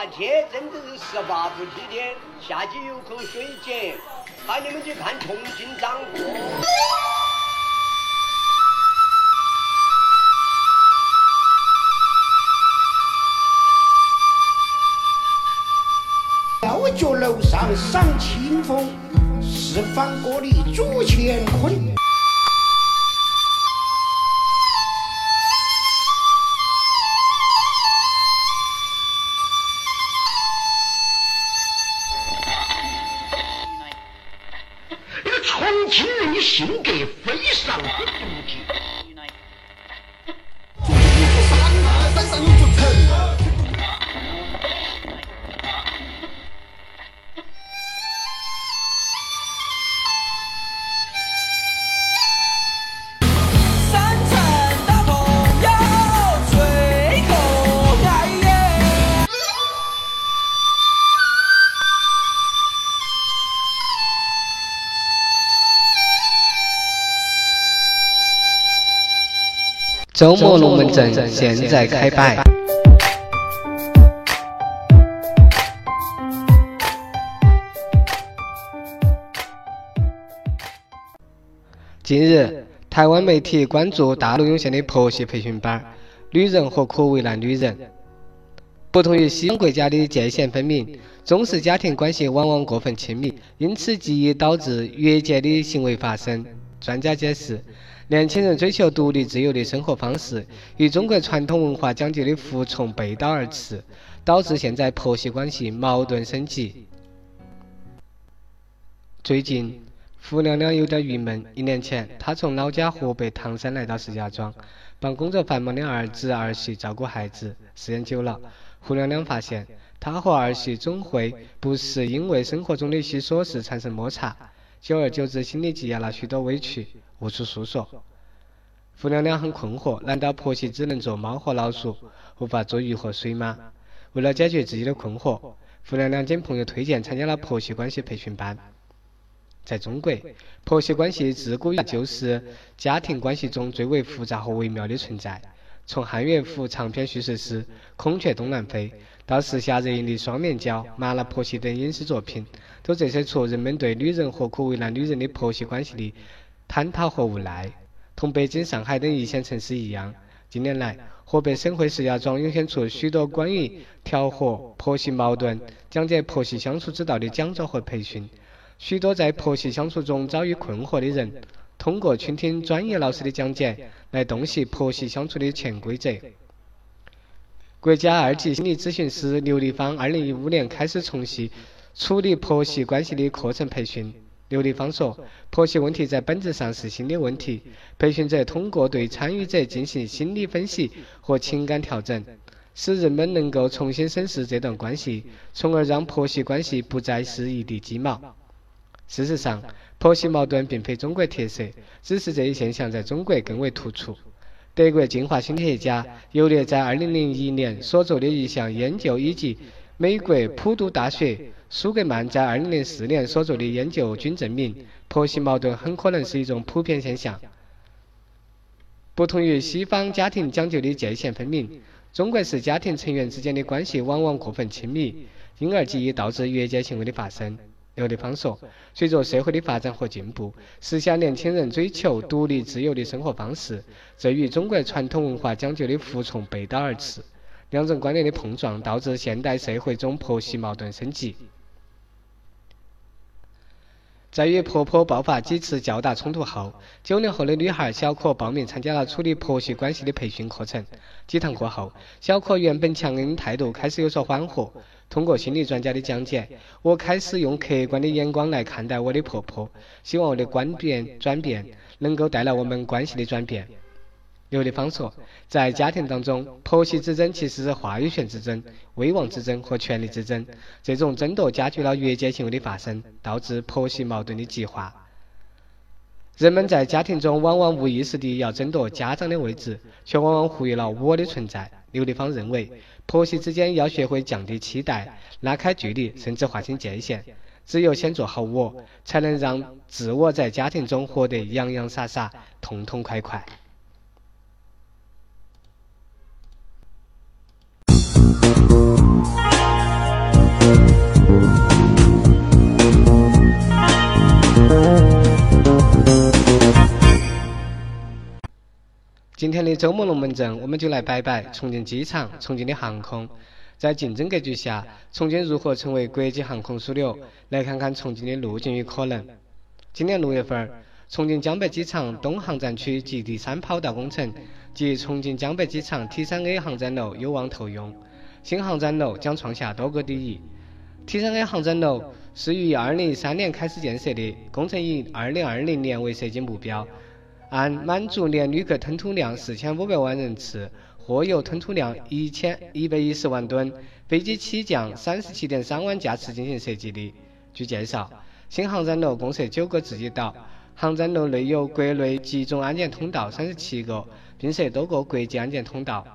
大街真的是十八不祭天，下去有口水井，喊你们去看重庆掌舵。吊脚楼上赏清风，四方歌里煮乾坤。周末龙门阵现在开摆。近日，台湾媒体关注大陆涌现的婆媳培训班，女人何苦为难女人？不同于西方国家的界限分明，中式家庭关系往往过分亲密，因此极易导致越界的行为发生。专家解释，年轻人追求独立自由的生活方式，与中国传统文化讲究的服从背道而驰，导致现在婆媳关系矛盾升级。最近，胡娘娘有点郁闷。一年前，她从老家河北唐山来到石家庄，帮工作繁忙的儿子儿媳照顾孩子。时间久了，胡娘娘发现，她和儿媳总会不时因为生活中的一些琐事产生摩擦，久而久之，心里积压了许多委屈，无处诉说。胡娘娘很困惑：难道婆媳只能做猫和老鼠，无法做鱼和水吗？为了解决自己的困惑，胡娘娘经朋友推荐参加了婆媳关系培训班。在中国，婆媳关系自古以来就是家庭关系中最为复杂和微妙的存在。从汉乐府长篇叙事诗《孔雀东南飞》到时下热映的《双面胶》《麻辣婆媳》等影视作品，都折射出人们对女人何苦为难女人的婆媳关系的探讨和无奈。同北京、上海等一线城市一样，近年来，河北省会石家庄涌现出许多关于调和婆媳矛盾、讲解婆媳相处之道的讲座和培训。许多在婆媳相处中遭遇困惑的人，通过倾听专业老师的讲解，来洞悉婆媳相处的潜规则。国家二级心理咨询师刘丽芳，二零一五年开始从事处理婆媳关系的课程培训。刘丽芳说：“婆媳问题在本质上是心理问题，培训者通过对参与者进行心理分析和情感调整，使人们能够重新审视这段关系，从而让婆媳关系不再是一地鸡毛。”事实上，婆媳矛盾并非中国特色，只是这一现象在中国更为突出。德国进化心理学家尤列在2001年所做的一项研究，以及美国普渡大学苏格曼在2004年所做的研究均证明，婆媳矛盾很可能是一种普遍现象。不同于西方家庭讲究的界限分明，中国式家庭成员之间的关系往往过分亲密，因而极易导致越界行为的发生。刘丽芳说：“随着社会的发展和进步，时下年轻人追求独立自由的生活方式，这与中国传统文化讲究的服从背道而驰。两种观念的碰撞，导致现代社会中婆媳矛盾升级。在与婆婆爆发几次较大冲突后，九零后的女孩小可报名参加了处理婆媳关系的培训课程。几堂课后，小可原本强硬的态度开始有所缓和。通过心理专家的讲解，我开始用客观的眼光来看待我的婆婆，希望我的观点转变能够带来我们关系的转变。刘丽芳说，在家庭当中，婆媳之争其实是话语权之争、威望之争和权力之争。这种争夺加剧了越界行为的发生，导致婆媳矛盾的激化。人们在家庭中往往无意识地要争夺家长的位置，却往往忽略了我的存在。刘丽芳认为，婆媳之间要学会降低期待，拉开距离，甚至划清界限。只有先做好我，才能让自我在家庭中活得洋洋洒洒、痛痛快快。今天的周末龙门阵，我们就来摆摆重庆机场、重庆的航空。在竞争格局下，重庆如何成为国际航空枢纽？来看看重庆的路径与可能。今年六月份，重庆江北机场东航站区及第三跑道工程及重庆江北机场 T3A 航站楼有望投用，新航站楼将创下多个第一。T3A 航站楼是于2013年开始建设的，工程以2020年为设计目标，按满足年旅客吞吐量四千五百万人次。货邮吞吐量一千一百一十万吨，飞机起降三十七点三万架次进行设计的。据介绍，新航站楼共设九个自己岛，航站楼内有国内集中安检通道三十七个，并设多个国际安检通道。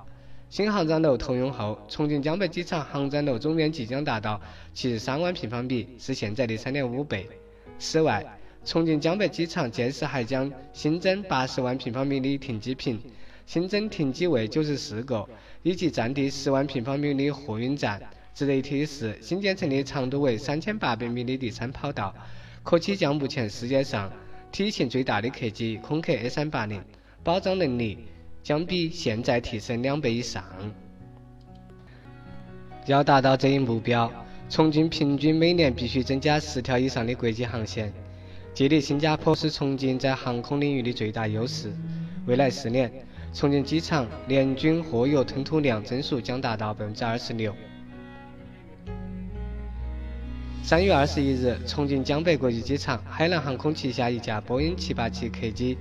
新航站楼投用后，重庆江北机场航站楼总面积将达到七十三万平方米，是现在的三点五倍。此外，重庆江北机场届时还将新增八十万平方米的停机坪。新增停机位九十四个，以及占地十万平方米的货运站。值得一提的是，新建成的长度为三千八百米的第三跑道，可起降目前世界上体型最大的客机空客 A 三八零，保障能力将比现在提升两倍以上。要达到这一目标，重庆平均每年必须增加十条以上的国际航线。借力新加坡是重庆在航空领域的最大优势。未来四年。重庆机场年均货邮吞吐量增速将达到百分之二十六。三月二十一日，重庆江北国际机场，海南航空旗下一架波音七八七客机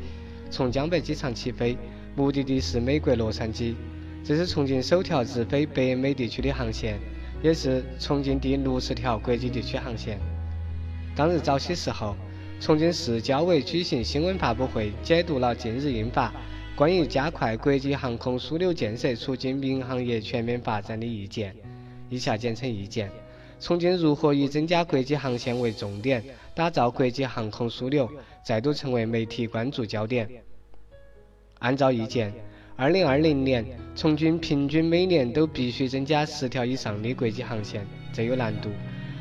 从江北机场起飞，目的地是美国洛杉矶。这是重庆首条直飞北美地区的航线，也是重庆第六十条国际地区航线。当日早些时候，重庆市交委举行新闻发布会，解读了近日印发。关于加快国际航空枢纽建设、促进民航业全面发展的意见，以下简称意见。重庆如何以增加国际航线为重点，打造国际航空枢纽，再度成为媒体关注焦点。按照意见，2020年重庆平均每年都必须增加十条以上的国际航线，这有难度。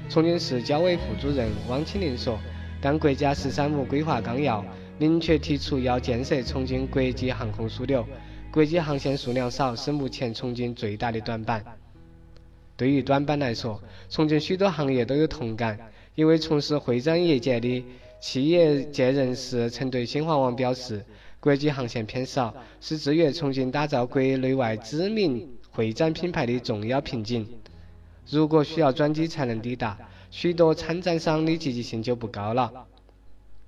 重庆市交委副主任汪清林说：“但国家‘十三五’规划纲要。”明确提出要建设重庆国际航空枢纽，国际航线数量少是目前重庆最大的短板。对于短板来说，重庆许多行业都有同感，因为从事会展业界的企业界人士曾对新华网表示，国际航线偏少是制约重庆打造国内外知名会展品牌的重要瓶颈。如果需要转机才能抵达，许多参展商的积极性就不高了。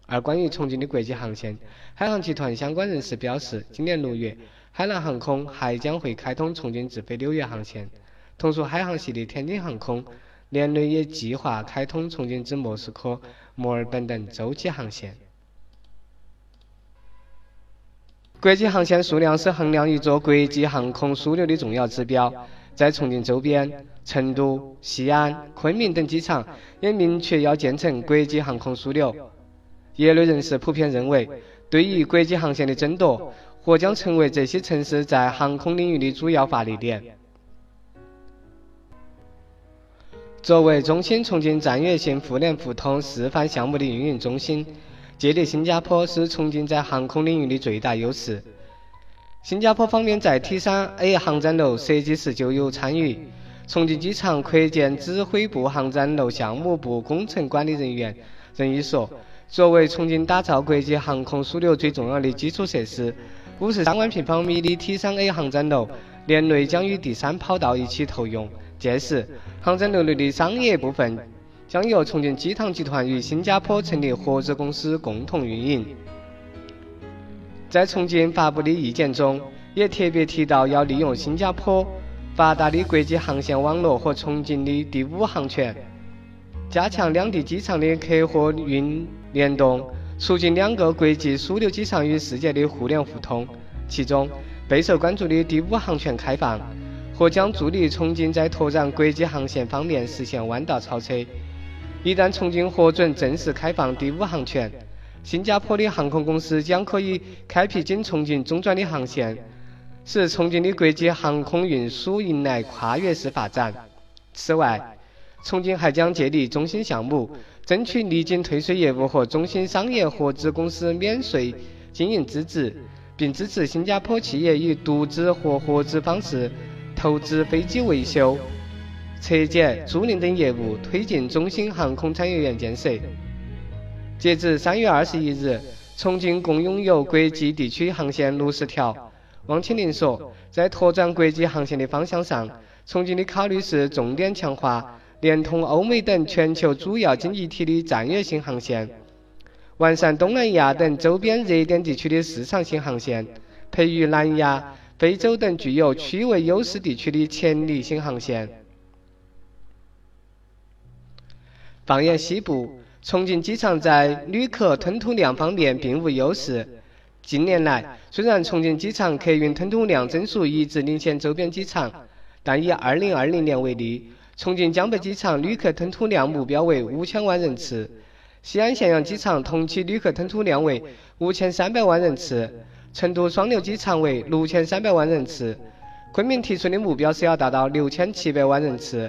而关于重庆的国际航线，海航集团相关人士表示，今年六月，海南航空还将会开通重庆直飞纽约航线。同属海航系的天津航空，年内也计划开通重庆至莫斯科、墨尔本等洲际航线。国际航线数量是衡量一座国际航空枢纽的重要指标。在重庆周边，成都、西安、昆明等机场也明确要建成国际航空枢纽。业内人士普遍认为，对于国际航线的争夺，或将成为这些城市在航空领域的主要发力点。作为中心重庆战略性互联互通示范项目的运营中心，借力新加坡是重庆在航空领域的最大优势。新加坡方面在 T3A 航站楼设计时就有参与。重庆机场扩建指挥部航站楼项目部工程管理人员任毅说。作为重庆打造国际航空枢纽最重要的基础设施，五十三万平方米的 T3A 航站楼年内将与第三跑道一起投用。届时，航站楼内的商业部分将由重庆机场集团与新加坡成立合资公司共同运营。在重庆发布的意见中，也特别提到要利用新加坡发达的国际航线网络和重庆的第五航权，加强两地机场的客货运。联动，促进两个国际枢纽机场与世界的互联互通。其中备受关注的第五航权开放，或将助力重庆在拓展国际航线方面实现弯道超车。一旦重庆获准正式开放第五航权，新加坡的航空公司将可以开辟经重庆中转的航线，使重庆的国际航空运输迎来跨越式发展。此外，重庆还将借力中心项目。争取离境退税业务和中心商业合资公司免税经营资质，并支持新加坡企业以独资或合资方式投资飞机维修、拆解、租赁等业务，推进中心航空产业园建设。截至三月二十一日，重庆共拥有国际地区航线六十条。汪清林说，在拓展国际航线的方向上，重庆的考虑是重点强化连通欧美等全球主要经济体的战略性航线。完善东南亚等周边热点地区的市场性航线，培育南亚、非洲等具有区位优势地区的潜力性航线。放眼西部，重庆机场在旅客吞吐量方面并无优势。近年来，虽然重庆机场客运吞吐量增速一直领先周边机场，但以2020年为例，重庆江北机场旅客吞吐量目标为五千万人次。西安咸阳机场同期旅客吞吐量为五千三百万人次，成都双流机场为六千三百万人次，昆明提出的目标是要达到六千七百万人次。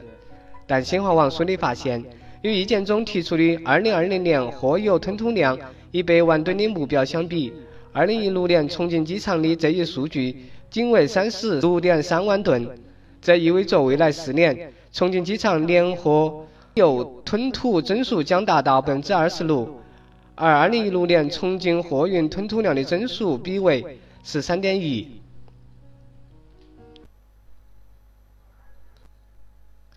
但新华网梳理发现，与意见中提出的2020年货油吞吐量100万吨的目标相比，2016年重庆机场的这一数据仅为36.3万吨。这意味着未来四年，重庆机场年货油吞吐增速将达到百分之二十六，而二零一六年重庆货运吞吐量的增速比为十三点一。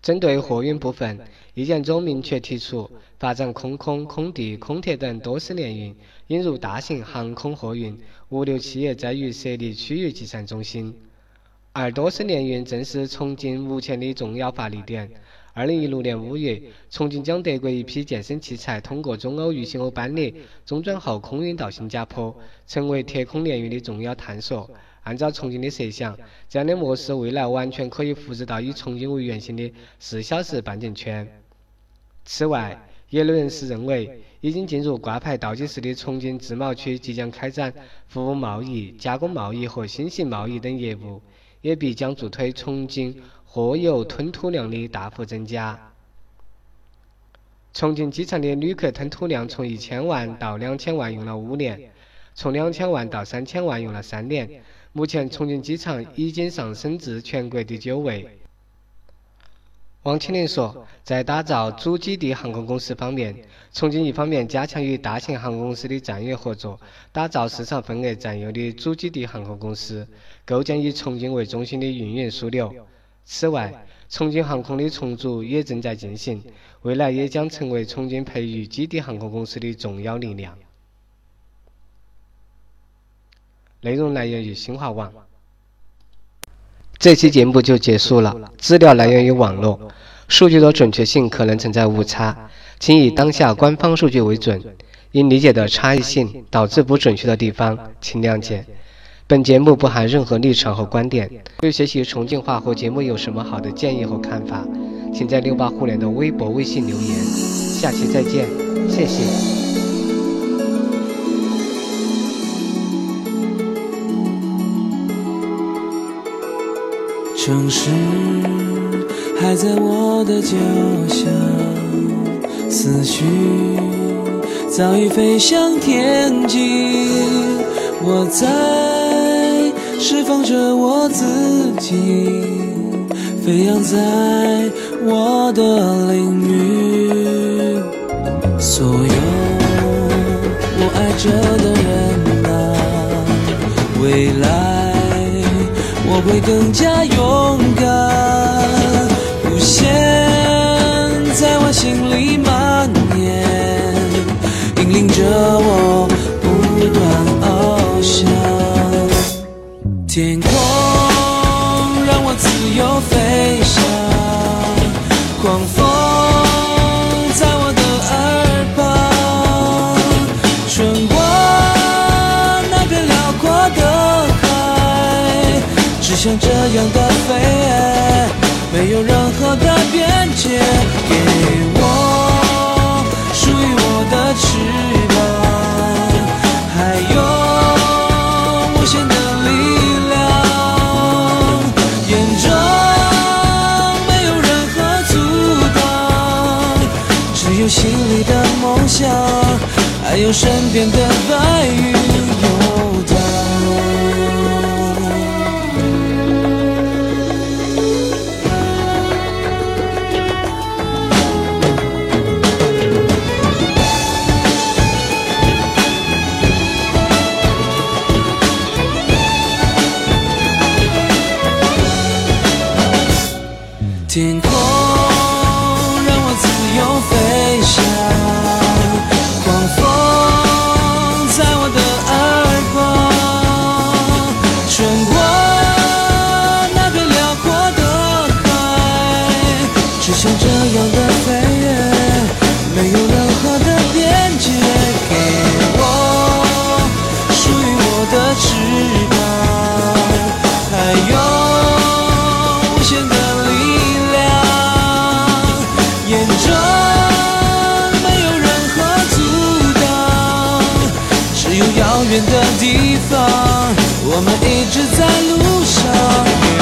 针对货运部分，意见中明确提出发展空空、空地、空铁等多式联运，引入大型航空货运，物流企业在于设立区域集散中心。而多式联运正是重庆目前的重要发力点。二零一六年五月，重庆将德国一批健身器材通过中欧预新欧班列中转后空运到新加坡，成为铁空联运的重要探索。按照重庆的设想，这样的模式未来完全可以复制到以重庆为原型的四小时半径圈。此外，业内人士认为，已经进入挂牌倒计时的重庆自贸区即将开展服务贸易、加工贸易和新型贸易等业务，也必将助推重庆。货邮吞吐量的大幅增加。重庆机场的旅客吞吐量从一千万到两千万用了五年，从两千万到三千万用了三年。目前，重庆机场已经上升至全国第九位。汪清林说，在打造主基地航空公司方面，重庆一方面加强与大型航空公司的战略合作，打造市场份额占优的主基地航空公司，构建以重庆为中心的运营枢纽。此外，重庆航空的重组也正在进行，未来也将成为重庆培育基地航空公司的重要力量。内容来源于新华网。这期节目就结束了，资料来源于网络，数据的准确性可能存在误差，请以当下官方数据为准，因理解的差异性导致不准确的地方，请谅解。本节目不含任何立场和观点。对学习重庆话和节目有什么好的建议和看法，请在六八互联的微博、微信留言。下期再见，谢谢。城市还在我的脚下，思绪早已飞向天际，我在。释放着我自己，飞扬在我的领域。所有我爱着的人啊，未来会更加勇敢。无限在我心里蔓延，引领着我不断翱翔。天空让我自由飞像这样的飞，没有任何的边界，给我属于我的翅膀，还有无限的力量，眼中没有任何阻挡，只有心里的梦想，还有身边的白云。远的地方我们一直在路上。